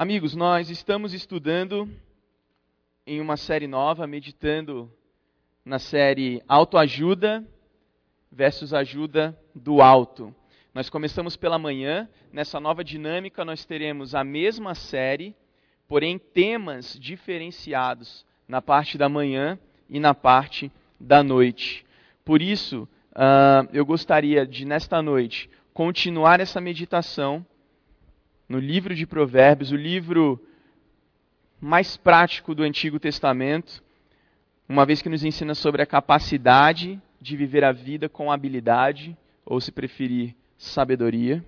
Amigos, nós estamos estudando em uma série nova, meditando na série Autoajuda versus Ajuda do Alto. Nós começamos pela manhã, nessa nova dinâmica nós teremos a mesma série, porém temas diferenciados na parte da manhã e na parte da noite. Por isso, uh, eu gostaria de, nesta noite, continuar essa meditação no livro de Provérbios, o livro mais prático do Antigo Testamento, uma vez que nos ensina sobre a capacidade de viver a vida com habilidade, ou se preferir, sabedoria.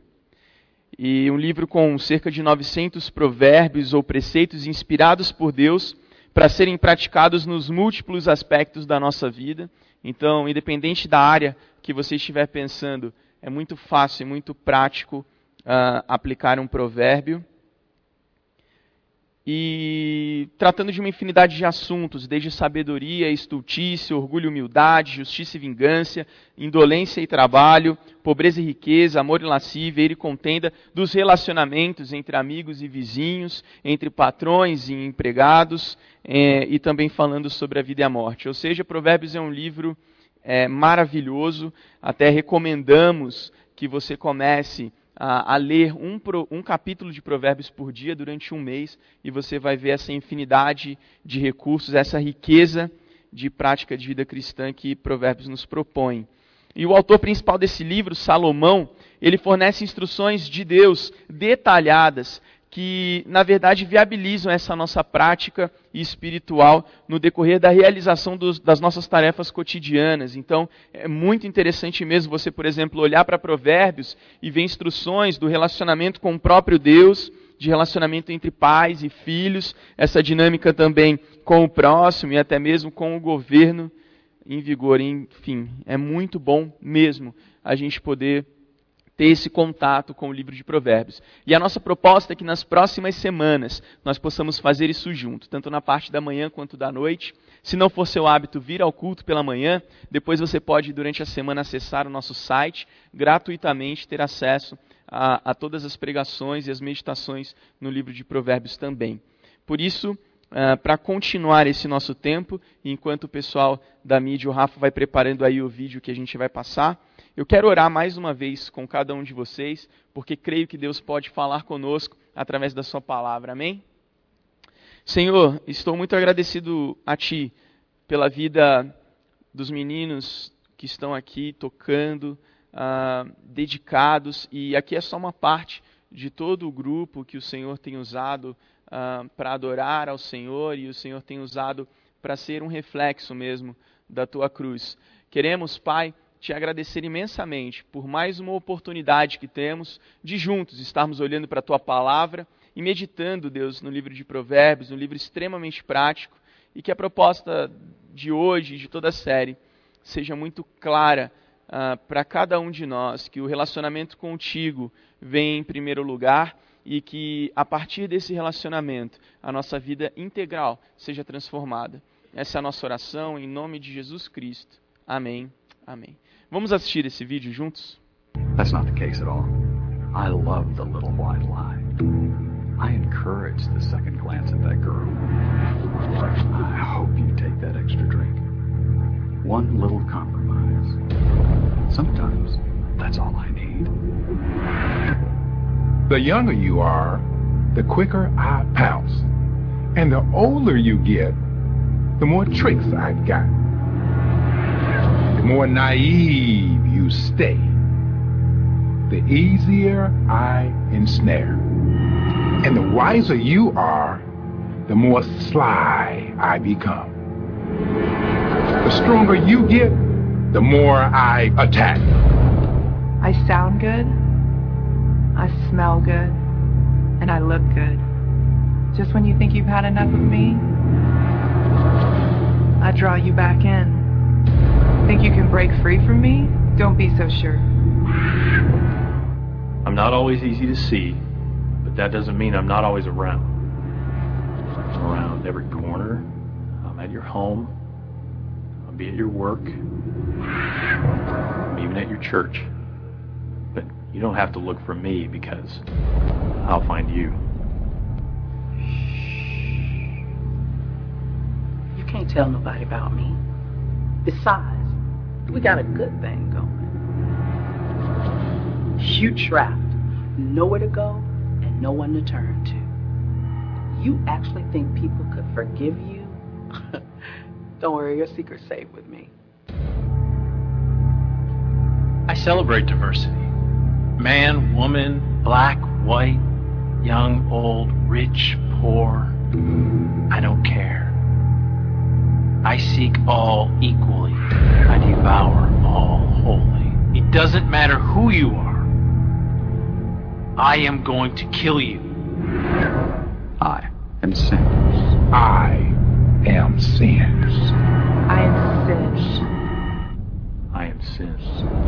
E um livro com cerca de 900 provérbios ou preceitos inspirados por Deus para serem praticados nos múltiplos aspectos da nossa vida. Então, independente da área que você estiver pensando, é muito fácil e muito prático uh, aplicar um provérbio. E tratando de uma infinidade de assuntos, desde sabedoria, estultícia, orgulho e humildade, justiça e vingança, indolência e trabalho, pobreza e riqueza, amor e lascívia, e contenda, dos relacionamentos entre amigos e vizinhos, entre patrões e empregados, eh, e também falando sobre a vida e a morte. Ou seja, Provérbios é um livro é, maravilhoso, até recomendamos que você comece a, a ler um, um, capítulo de Provérbios por dia durante um mês e você vai ver essa infinidade de recursos, essa riqueza de prática de vida cristã que Provérbios nos propõe. E o autor principal desse livro, Salomão, ele fornece instruções de Deus detalhadas que, na verdade, viabilizam essa nossa prática espiritual no decorrer da realização dos, das nossas tarefas cotidianas. Então, é muito interessante mesmo você, por exemplo, olhar para Provérbios e ver instruções do relacionamento com o próprio Deus, de relacionamento entre pais e filhos, essa dinâmica também com o próximo e até mesmo com o governo em vigor. Enfim, é muito bom mesmo a gente poder ter esse contato com o livro de Provérbios. E a nossa proposta é que nas próximas semanas nós possamos fazer isso junto, tanto na parte da manhã quanto da noite. Se não for seu hábito vir ao culto pela manhã, depois você pode, durante a semana, acessar o nosso site gratuitamente, ter acesso a, a todas as pregações e as meditações no livro de Provérbios também. Por isso, Uh, para continuar esse nosso tempo, enquanto o pessoal da mídia, o Rafa, vai preparando aí o vídeo que a gente vai passar, eu quero orar mais uma vez com cada um de vocês, porque creio que Deus pode falar conosco através da Sua palavra. Amém? Senhor, estou muito agradecido a Ti pela vida dos meninos que estão aqui tocando, uh, dedicados, e aqui é só uma parte de todo o grupo que o Senhor tem usado uh, para adorar ao Senhor e o Senhor tem usado para ser um reflexo mesmo da Tua cruz. Queremos, Pai, te agradecer imensamente por mais uma oportunidade que temos de juntos estarmos olhando para a tua palavra e meditando, Deus, no livro de Provérbios, um livro extremamente prático, e que a proposta de hoje, de toda a série, seja muito clara uh, para cada um de nós, que o relacionamento contigo vem em primeiro lugar e que a partir desse relacionamento a nossa vida integral seja transformada. Essa é a nossa oração em nome de Jesus Cristo. Amém. Amém. Vamos assistir esse vídeo juntos? That's not the case at all. I love the little white lie. I encourage the second glance at that girl. I hope you take that extra drink. One little compromise. Sometimes that's all I need. The younger you are, the quicker I pounce. And the older you get, the more tricks I've got the more naive you stay, the easier I ensnare. And the wiser you are, the more sly I become. The stronger you get, the more I attack. I sound good, I smell good, and I look good. Just when you think you've had enough of me, I draw you back in. Think you can break free from me? Don't be so sure. I'm not always easy to see, but that doesn't mean I'm not always around. I'm around every corner. I'm at your home. I'll be at your work. I'm even at your church. But you don't have to look for me because I'll find you. You can't tell nobody about me. Besides, we got a good thing going. You trapped, nowhere to go, and no one to turn to. You actually think people could forgive you? Don't worry, your secret's safe with me. I celebrate diversity. Man, woman, black, white, young, old, rich, poor. I don't care. I seek all equally. I devour all wholly. It doesn't matter who you are. I am going to kill you. I am sin. I am sin. I am sin. I am sin.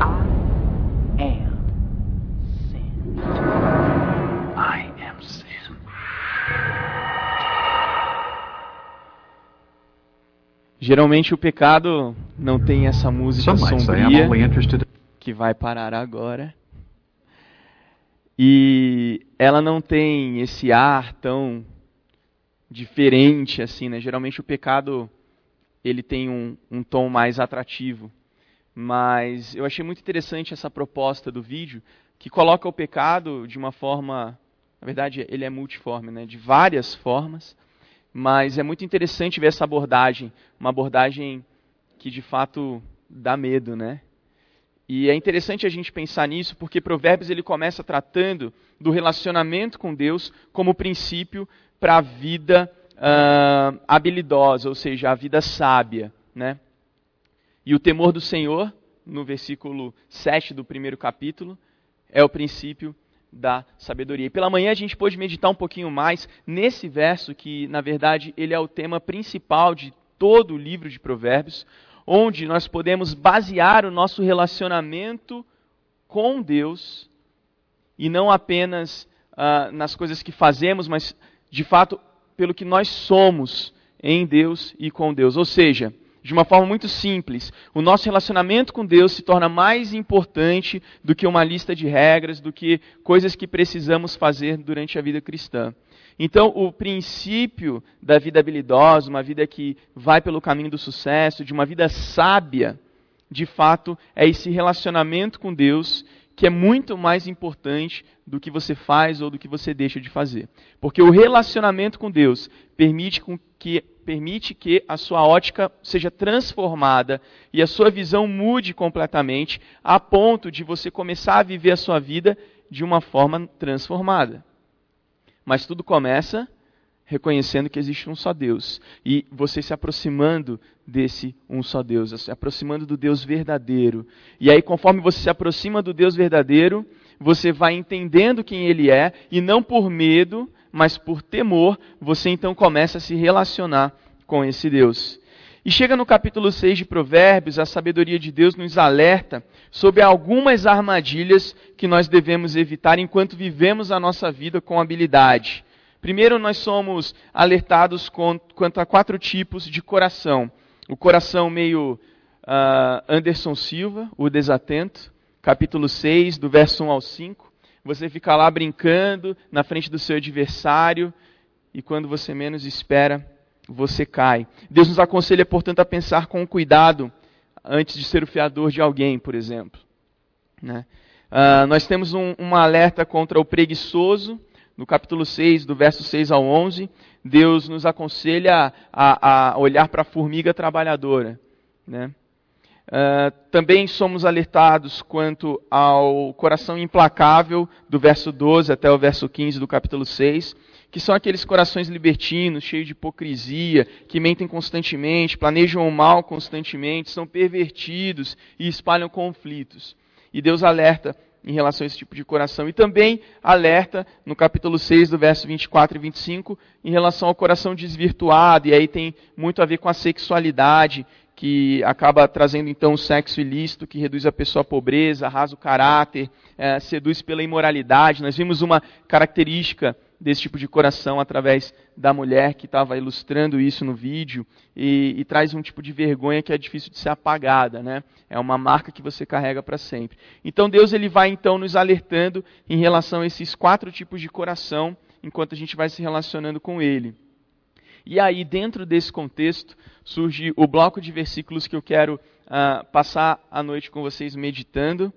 I Geralmente o pecado não tem essa música sombria que vai parar agora. E ela não tem esse ar tão diferente assim, né? Geralmente o pecado ele tem um, um tom mais atrativo. Mas eu achei muito interessante essa proposta do vídeo, que coloca o pecado de uma forma, na verdade ele é multiforme, né? De várias formas. Mas é muito interessante ver essa abordagem, uma abordagem que de fato dá medo, né? E é interessante a gente pensar nisso, porque Provérbios ele começa tratando do relacionamento com Deus como princípio para a vida uh, habilidosa, ou seja, a vida sábia. Né? E o temor do Senhor, no versículo 7 do primeiro capítulo, é o princípio da sabedoria. E pela manhã a gente pôde meditar um pouquinho mais nesse verso, que na verdade ele é o tema principal de todo o livro de Provérbios, onde nós podemos basear o nosso relacionamento com Deus e não apenas uh, nas coisas que fazemos, mas de fato pelo que nós somos em Deus e com Deus. Ou seja, de uma forma muito simples, o nosso relacionamento com Deus se torna mais importante do que uma lista de regras, do que coisas que precisamos fazer durante a vida cristã. Então, o princípio da vida habilidosa, uma vida que vai pelo caminho do sucesso, de uma vida sábia, de fato, é esse relacionamento com Deus que é muito mais importante do que você faz ou do que você deixa de fazer. Porque o relacionamento com Deus permite, com que, permite que a sua ótica seja transformada e a sua visão mude completamente, a ponto de você começar a viver a sua vida de uma forma transformada. Mas tudo começa reconhecendo que existe um só Deus e você se aproximando desse um só Deus, se aproximando do Deus verdadeiro. E aí, conforme você se aproxima do Deus verdadeiro, você vai entendendo quem Ele é e não por medo, mas por temor, você então começa a se relacionar com esse Deus. E chega no capítulo 6 de Provérbios, a sabedoria de Deus nos alerta sobre algumas armadilhas que nós devemos evitar enquanto vivemos a nossa vida com habilidade. Primeiro, nós somos alertados quanto a quatro tipos de coração. O coração meio uh, Anderson Silva, o desatento, capítulo 6, do verso 1 ao 5. Você fica lá brincando na frente do seu adversário e quando você menos espera, você cai. Deus nos aconselha, portanto, a pensar com cuidado antes de ser o fiador de alguém, por exemplo. Né? Uh, nós temos um, um alerta contra o preguiçoso, no capítulo 6, do verso 6 ao 11. Deus nos aconselha a, a olhar para a formiga trabalhadora. Né? Uh, também somos alertados quanto ao coração implacável, do verso 12 até o verso 15 do capítulo 6 que são aqueles corações libertinos, cheios de hipocrisia, que mentem constantemente, planejam o mal constantemente, são pervertidos e espalham conflitos. E Deus alerta em relação a esse tipo de coração. E também alerta no capítulo 6, do verso 24 e 25, em relação ao coração desvirtuado, e aí tem muito a ver com a sexualidade, que acaba trazendo então o sexo ilícito, que reduz a pessoa à pobreza, arrasa o caráter, é, seduz pela imoralidade. Nós vimos uma característica desse tipo de coração através da mulher que estava ilustrando isso no vídeo e, e, traz um tipo de vergonha que é difícil de ser apagada, né? É uma marca que você carrega para sempre. Então Deus ele vai então nos alertando em relação a esses quatro tipos de coração enquanto a gente vai se relacionando com Ele. E aí, dentro desse contexto, surge o bloco de versículos que eu quero uh, passar a noite com vocês meditando,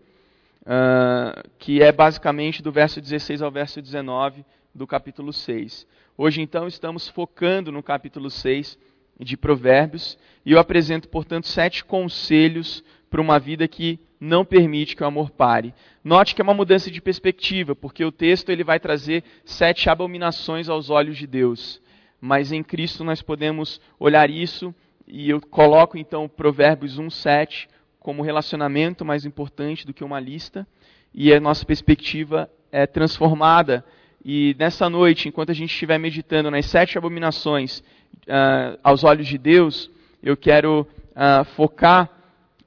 uh, que é basicamente do verso 16 ao verso 19 do capítulo 6. Hoje, então, estamos focando no capítulo 6 de Provérbios, e eu apresento, portanto, sete conselhos para uma vida que não permite que o amor pare. Note que é uma mudança de perspectiva, porque o texto ele vai trazer sete abominações aos olhos de Deus. Mas em Cristo nós podemos olhar isso, e eu coloco então Provérbios 1, 7 como relacionamento mais importante do que uma lista, e a nossa perspectiva é transformada. E nessa noite, enquanto a gente estiver meditando nas sete abominações uh, aos olhos de Deus, eu quero uh, focar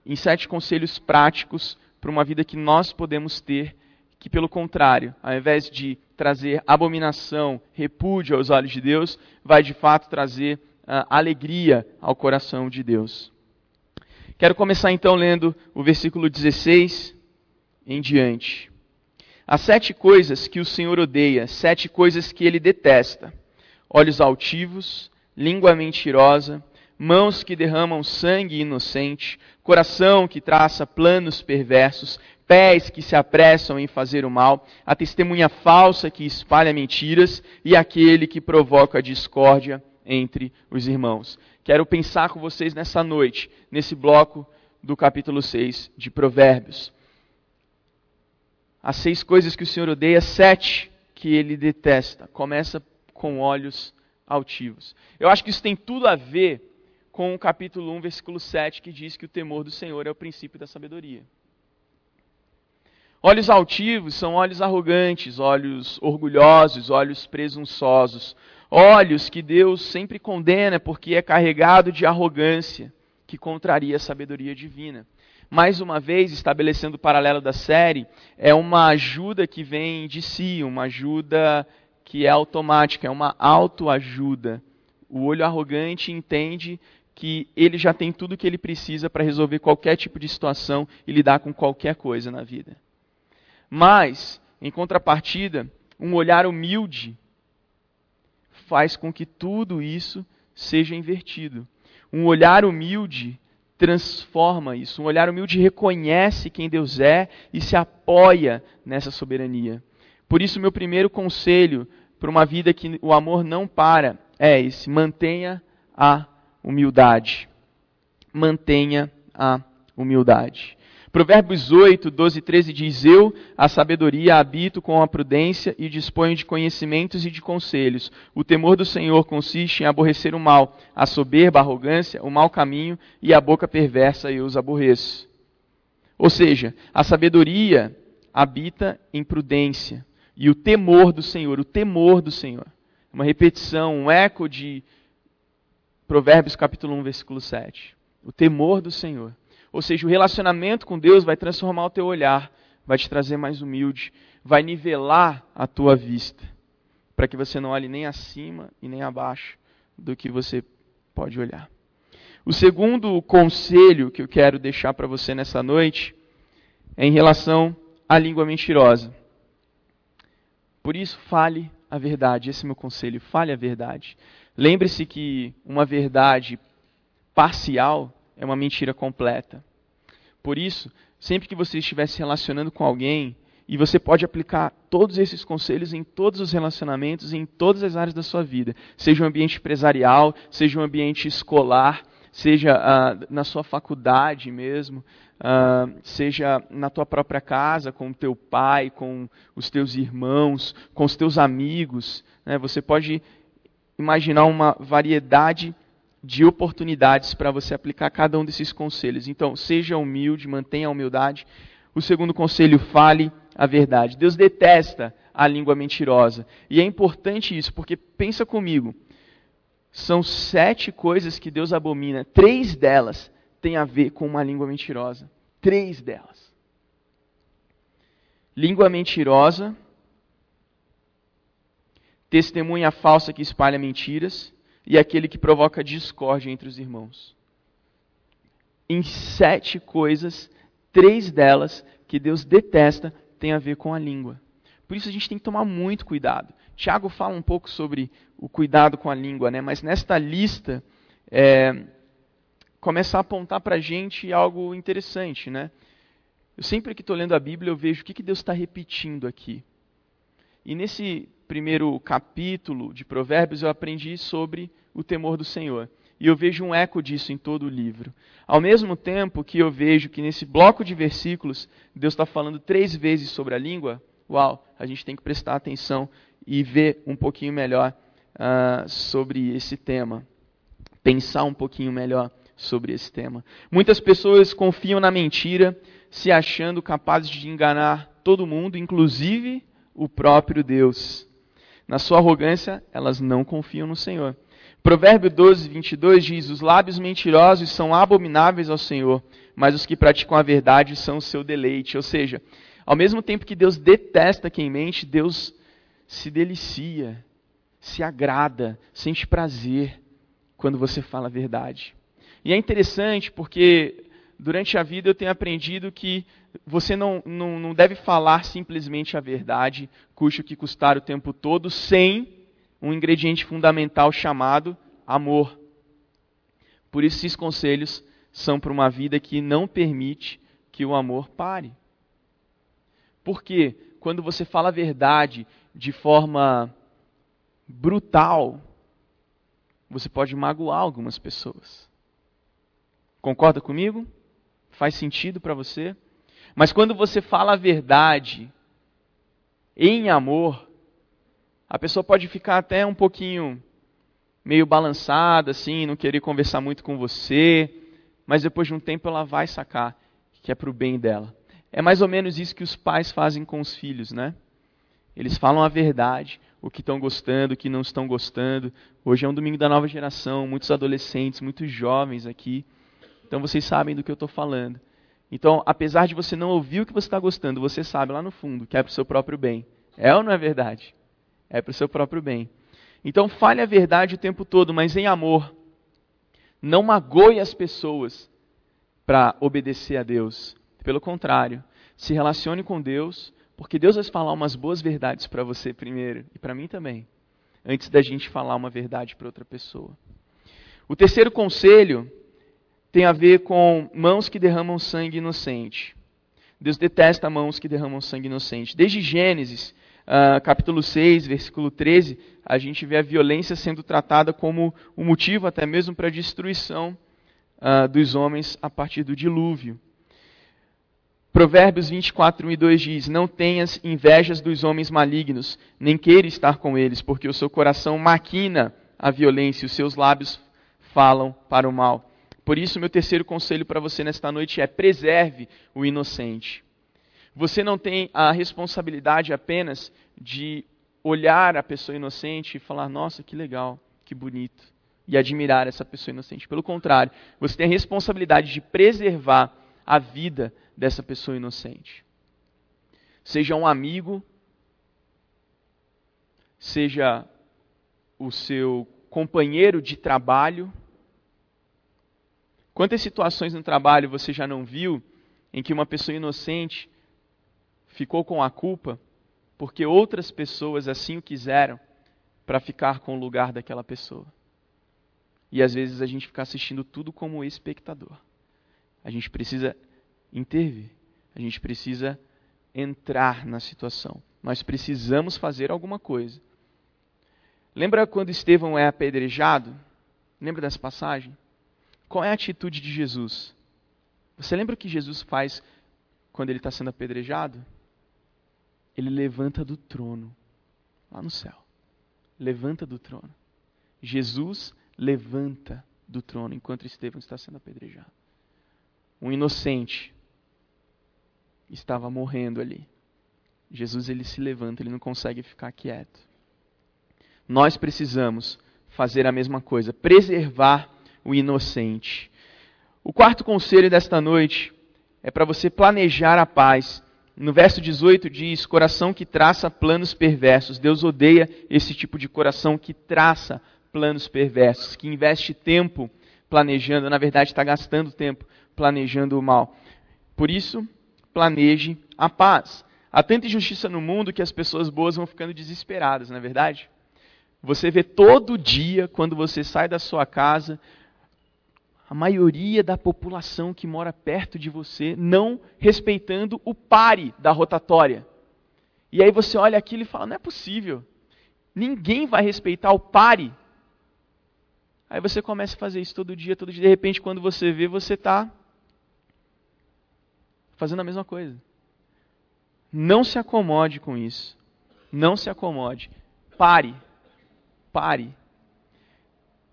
em sete conselhos práticos para uma vida que nós podemos ter, que pelo contrário, ao invés de trazer abominação, repúdio aos olhos de Deus, vai de fato trazer uh, alegria ao coração de Deus. Quero começar então lendo o versículo 16 em diante. As sete coisas que o Senhor odeia, sete coisas que ele detesta: olhos altivos, língua mentirosa, mãos que derramam sangue inocente, coração que traça planos perversos, pés que se apressam em fazer o mal, a testemunha falsa que espalha mentiras e aquele que provoca discórdia entre os irmãos. Quero pensar com vocês nessa noite, nesse bloco do capítulo 6 de Provérbios. As seis coisas que o Senhor odeia, sete que ele detesta. Começa com olhos altivos. Eu acho que isso tem tudo a ver com o capítulo 1, versículo 7, que diz que o temor do Senhor é o princípio da sabedoria. Olhos altivos são olhos arrogantes, olhos orgulhosos, olhos presunçosos, olhos que Deus sempre condena porque é carregado de arrogância, que contraria a sabedoria divina. Mais uma vez, estabelecendo o paralelo da série, é uma ajuda que vem de si, uma ajuda que é automática, é uma autoajuda. O olho arrogante entende que ele já tem tudo o que ele precisa para resolver qualquer tipo de situação e lidar com qualquer coisa na vida. Mas, em contrapartida, um olhar humilde faz com que tudo isso seja invertido. Um olhar humilde transforma isso. Um olhar humilde reconhece quem Deus é e se apoia nessa soberania. Por isso, meu primeiro conselho para uma vida que o amor não para é esse: mantenha a humildade. Mantenha a humildade. Provérbios 8, 12 e 13 diz: Eu, a sabedoria, habito com a prudência e disponho de conhecimentos e de conselhos. O temor do Senhor consiste em aborrecer o mal, a soberba, a arrogância, o mau caminho e a boca perversa eu os aborreço. Ou seja, a sabedoria habita em prudência e o temor do Senhor, o temor do Senhor. Uma repetição, um eco de Provérbios capítulo 1, versículo 7. O temor do Senhor. Ou seja, o relacionamento com Deus vai transformar o teu olhar, vai te trazer mais humilde, vai nivelar a tua vista, para que você não olhe nem acima e nem abaixo do que você pode olhar. O segundo conselho que eu quero deixar para você nessa noite é em relação à língua mentirosa. Por isso, fale a verdade. Esse é meu conselho. Fale a verdade. Lembre-se que uma verdade parcial é uma mentira completa. Por isso, sempre que você estiver se relacionando com alguém, e você pode aplicar todos esses conselhos em todos os relacionamentos, em todas as áreas da sua vida, seja um ambiente empresarial, seja um ambiente escolar, seja uh, na sua faculdade mesmo, uh, seja na tua própria casa, com o teu pai, com os teus irmãos, com os teus amigos. Né? Você pode imaginar uma variedade de oportunidades para você aplicar cada um desses conselhos. Então, seja humilde, mantenha a humildade. O segundo conselho, fale a verdade. Deus detesta a língua mentirosa. E é importante isso, porque pensa comigo. São sete coisas que Deus abomina. Três delas têm a ver com uma língua mentirosa. Três delas. Língua mentirosa testemunha falsa que espalha mentiras e aquele que provoca discórdia entre os irmãos. Em sete coisas, três delas que Deus detesta têm a ver com a língua. Por isso a gente tem que tomar muito cuidado Tiago fala um pouco sobre o cuidado com a língua, né? mas nesta lista é, começa a apontar para a gente algo interessante. Né? Eu sempre que estou lendo a Bíblia, eu vejo o que, que Deus está repetindo aqui. E nesse primeiro capítulo de Provérbios, eu aprendi sobre o temor do Senhor. E eu vejo um eco disso em todo o livro. Ao mesmo tempo que eu vejo que nesse bloco de versículos, Deus está falando três vezes sobre a língua, uau, a gente tem que prestar atenção e ver um pouquinho melhor uh, sobre esse tema. Pensar um pouquinho melhor sobre esse tema. Muitas pessoas confiam na mentira, se achando capazes de enganar todo mundo, inclusive o próprio Deus. Na sua arrogância, elas não confiam no Senhor. Provérbio 12, 22 diz: Os lábios mentirosos são abomináveis ao Senhor, mas os que praticam a verdade são o seu deleite. Ou seja, ao mesmo tempo que Deus detesta quem mente, Deus se delicia, se agrada, sente prazer quando você fala a verdade. E é interessante porque durante a vida eu tenho aprendido que você não, não, não deve falar simplesmente a verdade, custe o que custar o tempo todo, sem um ingrediente fundamental chamado amor. Por isso, esses conselhos são para uma vida que não permite que o amor pare. Porque quando você fala a verdade de forma brutal, você pode magoar algumas pessoas. Concorda comigo? Faz sentido para você? Mas quando você fala a verdade em amor, a pessoa pode ficar até um pouquinho meio balançada, assim, não querer conversar muito com você, mas depois de um tempo ela vai sacar que é para o bem dela. É mais ou menos isso que os pais fazem com os filhos, né? Eles falam a verdade, o que estão gostando, o que não estão gostando. Hoje é um domingo da nova geração, muitos adolescentes, muitos jovens aqui. Então vocês sabem do que eu estou falando. Então, apesar de você não ouvir o que você está gostando, você sabe lá no fundo que é para o seu próprio bem. É ou não é verdade? é para o seu próprio bem. Então fale a verdade o tempo todo, mas em amor. Não magoe as pessoas para obedecer a Deus. Pelo contrário, se relacione com Deus, porque Deus vai falar umas boas verdades para você primeiro e para mim também, antes da gente falar uma verdade para outra pessoa. O terceiro conselho tem a ver com mãos que derramam sangue inocente. Deus detesta mãos que derramam sangue inocente. Desde Gênesis, uh, capítulo 6, versículo 13, a gente vê a violência sendo tratada como um motivo até mesmo para a destruição uh, dos homens a partir do dilúvio. Provérbios 24, 1 e 2 diz: Não tenhas invejas dos homens malignos, nem queira estar com eles, porque o seu coração maquina a violência e os seus lábios falam para o mal. Por isso, meu terceiro conselho para você nesta noite é: preserve o inocente. Você não tem a responsabilidade apenas de olhar a pessoa inocente e falar: nossa, que legal, que bonito, e admirar essa pessoa inocente. Pelo contrário, você tem a responsabilidade de preservar a vida dessa pessoa inocente. Seja um amigo, seja o seu companheiro de trabalho. Quantas situações no trabalho você já não viu em que uma pessoa inocente ficou com a culpa porque outras pessoas assim o quiseram para ficar com o lugar daquela pessoa. E às vezes a gente fica assistindo tudo como espectador. A gente precisa intervir, a gente precisa entrar na situação. Nós precisamos fazer alguma coisa. Lembra quando Estevão é apedrejado? Lembra dessa passagem? Qual é a atitude de Jesus? Você lembra o que Jesus faz quando ele está sendo apedrejado? ele levanta do trono, lá no céu. Levanta do trono. Jesus levanta do trono enquanto Estevão está sendo apedrejado. Um inocente estava morrendo ali. Jesus ele se levanta, ele não consegue ficar quieto. Nós precisamos fazer a mesma coisa, preservar o inocente. O quarto conselho desta noite é para você planejar a paz no verso 18 diz: coração que traça planos perversos. Deus odeia esse tipo de coração que traça planos perversos, que investe tempo planejando, na verdade está gastando tempo planejando o mal. Por isso, planeje a paz. Há tanta injustiça no mundo que as pessoas boas vão ficando desesperadas, não é verdade? Você vê todo dia, quando você sai da sua casa, a maioria da população que mora perto de você não respeitando o pare da rotatória. E aí você olha aquilo e fala: não é possível. Ninguém vai respeitar o pare. Aí você começa a fazer isso todo dia, todo dia. De repente, quando você vê, você está fazendo a mesma coisa. Não se acomode com isso. Não se acomode. Pare. Pare.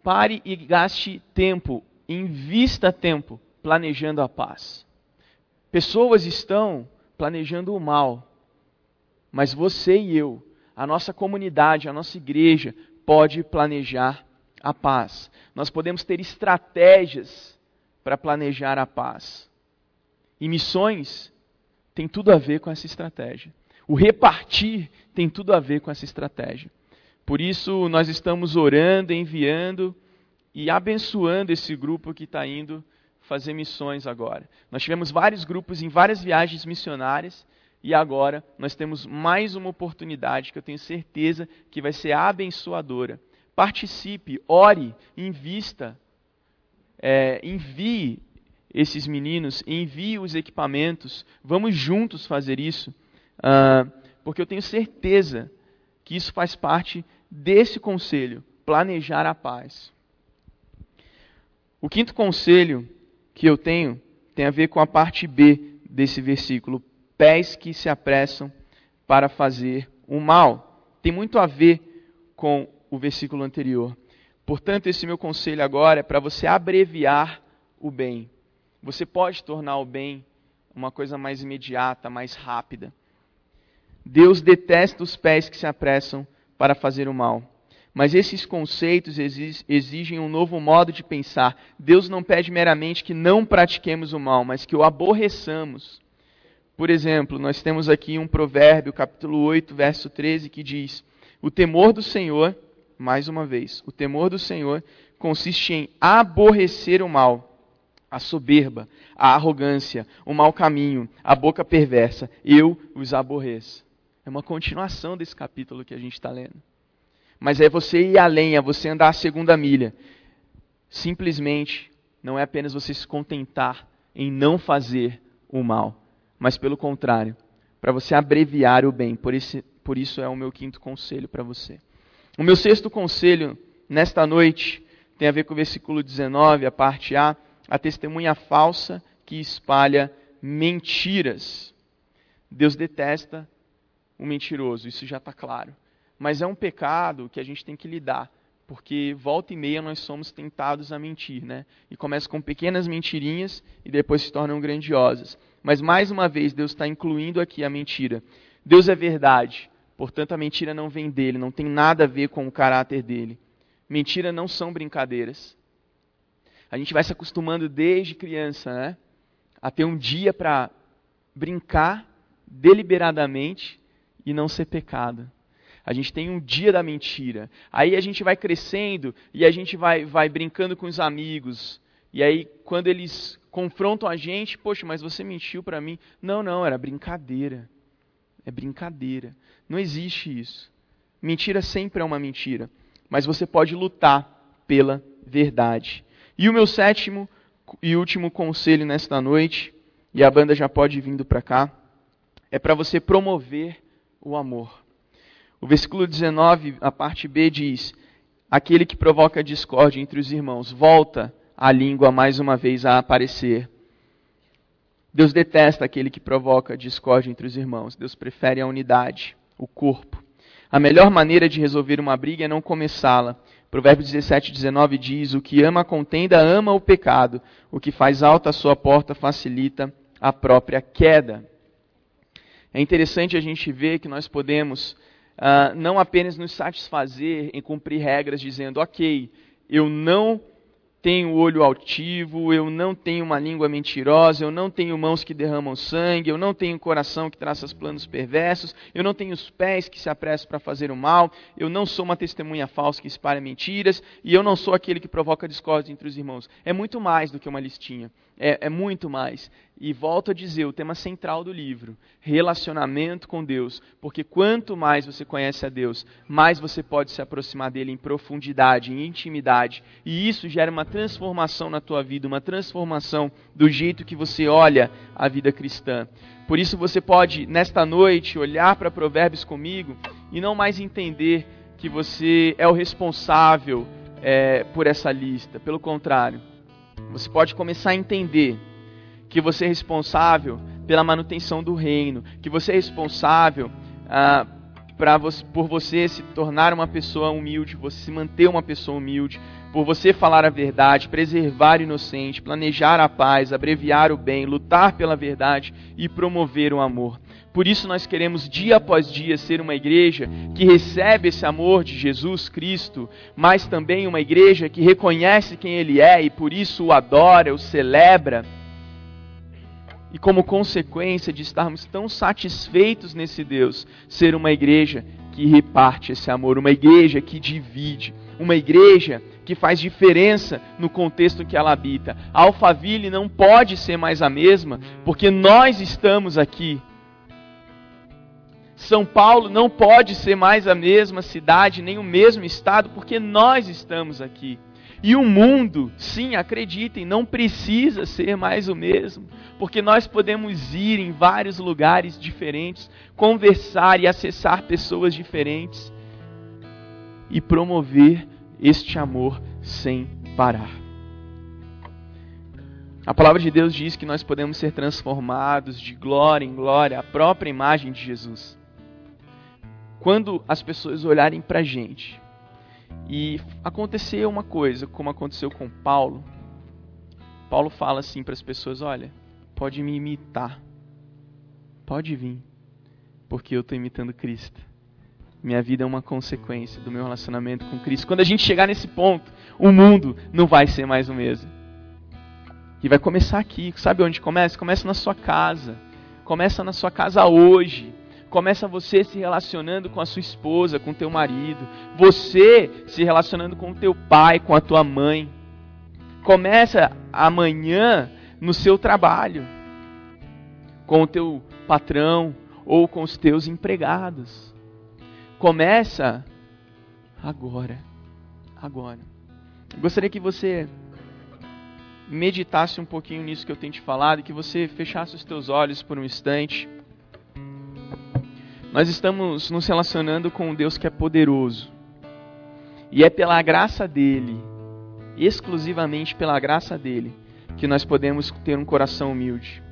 Pare e gaste tempo, invista tempo planejando a paz. Pessoas estão planejando o mal, mas você e eu, a nossa comunidade, a nossa igreja, pode planejar a paz. Nós podemos ter estratégias para planejar a paz. E missões tem tudo a ver com essa estratégia. O repartir tem tudo a ver com essa estratégia. Por isso, nós estamos orando, enviando e abençoando esse grupo que está indo fazer missões agora. Nós tivemos vários grupos em várias viagens missionárias e agora nós temos mais uma oportunidade que eu tenho certeza que vai ser abençoadora. Participe, ore, invista, é, envie esses meninos, envie os equipamentos, vamos juntos fazer isso, uh, porque eu tenho certeza que isso faz parte desse conselho, planejar a paz. O quinto conselho que eu tenho tem a ver com a parte B desse versículo, pés que se apressam para fazer o mal. Tem muito a ver com o versículo anterior. Portanto, esse meu conselho agora é para você abreviar o bem. Você pode tornar o bem uma coisa mais imediata, mais rápida. Deus detesta os pés que se apressam para fazer o mal. Mas esses conceitos exigem um novo modo de pensar. Deus não pede meramente que não pratiquemos o mal, mas que o aborreçamos. Por exemplo, nós temos aqui um provérbio, capítulo 8, verso 13, que diz: O temor do Senhor, mais uma vez, o temor do Senhor consiste em aborrecer o mal a soberba, a arrogância, o mau caminho, a boca perversa. Eu os aborreço. É uma continuação desse capítulo que a gente está lendo. Mas é você ir além, é você andar a segunda milha. Simplesmente, não é apenas você se contentar em não fazer o mal, mas pelo contrário, para você abreviar o bem. Por, esse, por isso é o meu quinto conselho para você. O meu sexto conselho nesta noite tem a ver com o versículo 19, a parte A a testemunha falsa que espalha mentiras. Deus detesta o mentiroso, isso já está claro. Mas é um pecado que a gente tem que lidar, porque volta e meia nós somos tentados a mentir, né? E começa com pequenas mentirinhas e depois se tornam grandiosas. Mas mais uma vez, Deus está incluindo aqui a mentira. Deus é verdade, portanto a mentira não vem dele, não tem nada a ver com o caráter dele. Mentira não são brincadeiras a gente vai se acostumando desde criança, né? A ter um dia para brincar deliberadamente e não ser pecado. A gente tem um dia da mentira. Aí a gente vai crescendo e a gente vai, vai brincando com os amigos. E aí, quando eles confrontam a gente, poxa, mas você mentiu para mim. Não, não, era brincadeira. É brincadeira. Não existe isso. Mentira sempre é uma mentira. Mas você pode lutar pela verdade. E o meu sétimo e último conselho nesta noite, e a banda já pode ir vindo para cá, é para você promover o amor. O versículo 19, a parte B diz: Aquele que provoca discórdia entre os irmãos, volta a língua mais uma vez a aparecer. Deus detesta aquele que provoca discórdia entre os irmãos. Deus prefere a unidade, o corpo. A melhor maneira de resolver uma briga é não começá-la, Provérbios 17, 19 diz: O que ama a contenda ama o pecado, o que faz alta a sua porta facilita a própria queda. É interessante a gente ver que nós podemos uh, não apenas nos satisfazer em cumprir regras dizendo, ok, eu não tenho olho altivo, eu não tenho uma língua mentirosa, eu não tenho mãos que derramam sangue, eu não tenho coração que traça planos perversos, eu não tenho os pés que se apressam para fazer o mal, eu não sou uma testemunha falsa que espalha mentiras, e eu não sou aquele que provoca discórdia entre os irmãos. É muito mais do que uma listinha. É, é muito mais. E volto a dizer, o tema central do livro, relacionamento com Deus, porque quanto mais você conhece a Deus, mais você pode se aproximar dele em profundidade, em intimidade, e isso gera uma transformação na tua vida, uma transformação do jeito que você olha a vida cristã. Por isso você pode nesta noite olhar para Provérbios comigo e não mais entender que você é o responsável é, por essa lista. Pelo contrário, você pode começar a entender que você é responsável pela manutenção do reino, que você é responsável ah, você, por você se tornar uma pessoa humilde, você se manter uma pessoa humilde, por você falar a verdade, preservar o inocente, planejar a paz, abreviar o bem, lutar pela verdade e promover o amor. Por isso nós queremos dia após dia ser uma igreja que recebe esse amor de Jesus Cristo, mas também uma igreja que reconhece quem ele é e por isso o adora, o celebra e como consequência de estarmos tão satisfeitos nesse Deus, ser uma igreja que reparte esse amor, uma igreja que divide, uma igreja que faz diferença no contexto que ela habita. A Alphaville não pode ser mais a mesma, porque nós estamos aqui. São Paulo não pode ser mais a mesma cidade, nem o mesmo estado, porque nós estamos aqui. E o mundo, sim, acreditem, não precisa ser mais o mesmo, porque nós podemos ir em vários lugares diferentes, conversar e acessar pessoas diferentes e promover este amor sem parar. A palavra de Deus diz que nós podemos ser transformados de glória em glória, a própria imagem de Jesus. Quando as pessoas olharem para a gente, e aconteceu uma coisa, como aconteceu com Paulo. Paulo fala assim para as pessoas: olha, pode me imitar, pode vir, porque eu estou imitando Cristo. Minha vida é uma consequência do meu relacionamento com Cristo. Quando a gente chegar nesse ponto, o mundo não vai ser mais o mesmo. E vai começar aqui. Sabe onde começa? Começa na sua casa. Começa na sua casa hoje. Começa você se relacionando com a sua esposa, com o teu marido. Você se relacionando com o teu pai, com a tua mãe. Começa amanhã no seu trabalho. Com o teu patrão ou com os teus empregados. Começa agora. Agora. gostaria que você meditasse um pouquinho nisso que eu tenho te falado e que você fechasse os teus olhos por um instante. Nós estamos nos relacionando com um Deus que é poderoso. E é pela graça dele, exclusivamente pela graça dele, que nós podemos ter um coração humilde.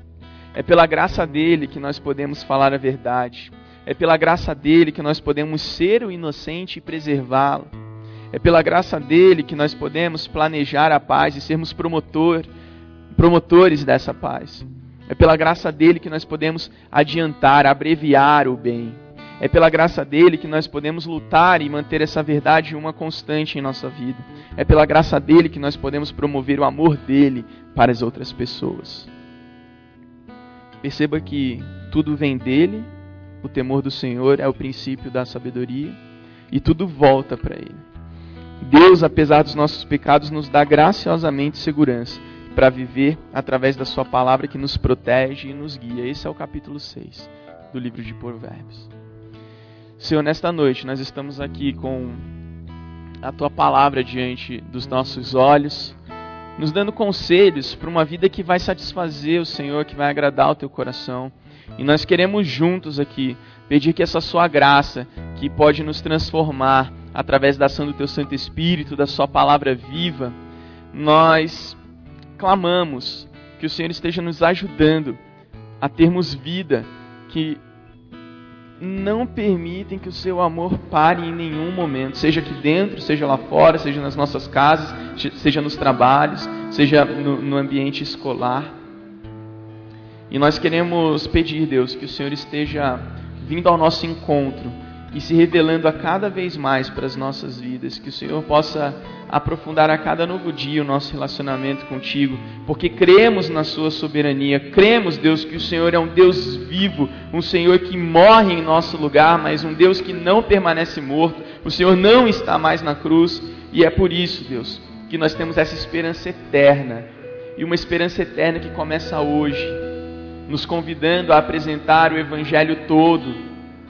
É pela graça dele que nós podemos falar a verdade. É pela graça dele que nós podemos ser o inocente e preservá-lo. É pela graça dele que nós podemos planejar a paz e sermos promotor, promotores dessa paz. É pela graça dele que nós podemos adiantar, abreviar o bem. É pela graça dele que nós podemos lutar e manter essa verdade uma constante em nossa vida. É pela graça dele que nós podemos promover o amor dele para as outras pessoas. Perceba que tudo vem dele, o temor do Senhor é o princípio da sabedoria e tudo volta para ele. Deus, apesar dos nossos pecados, nos dá graciosamente segurança para viver através da Sua palavra que nos protege e nos guia. Esse é o capítulo 6 do livro de Provérbios. Senhor, nesta noite nós estamos aqui com a Tua palavra diante dos nossos olhos, nos dando conselhos para uma vida que vai satisfazer o Senhor, que vai agradar o Teu coração. E nós queremos juntos aqui pedir que essa Sua graça, que pode nos transformar através da ação do Teu Santo Espírito, da Sua palavra viva, nós clamamos que o Senhor esteja nos ajudando a termos vida que não permitem que o seu amor pare em nenhum momento, seja aqui dentro, seja lá fora, seja nas nossas casas, seja nos trabalhos, seja no, no ambiente escolar. E nós queremos pedir, Deus, que o Senhor esteja vindo ao nosso encontro e se revelando a cada vez mais para as nossas vidas, que o Senhor possa aprofundar a cada novo dia o nosso relacionamento contigo, porque cremos na Sua soberania, cremos, Deus, que o Senhor é um Deus vivo, um Senhor que morre em nosso lugar, mas um Deus que não permanece morto, o Senhor não está mais na cruz, e é por isso, Deus, que nós temos essa esperança eterna, e uma esperança eterna que começa hoje, nos convidando a apresentar o Evangelho todo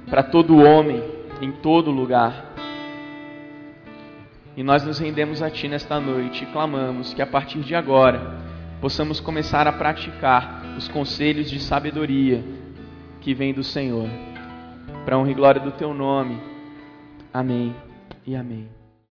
para todo homem, em todo lugar. E nós nos rendemos a Ti nesta noite e clamamos que a partir de agora possamos começar a praticar os conselhos de sabedoria que vem do Senhor. Para honra e glória do Teu nome. Amém e amém.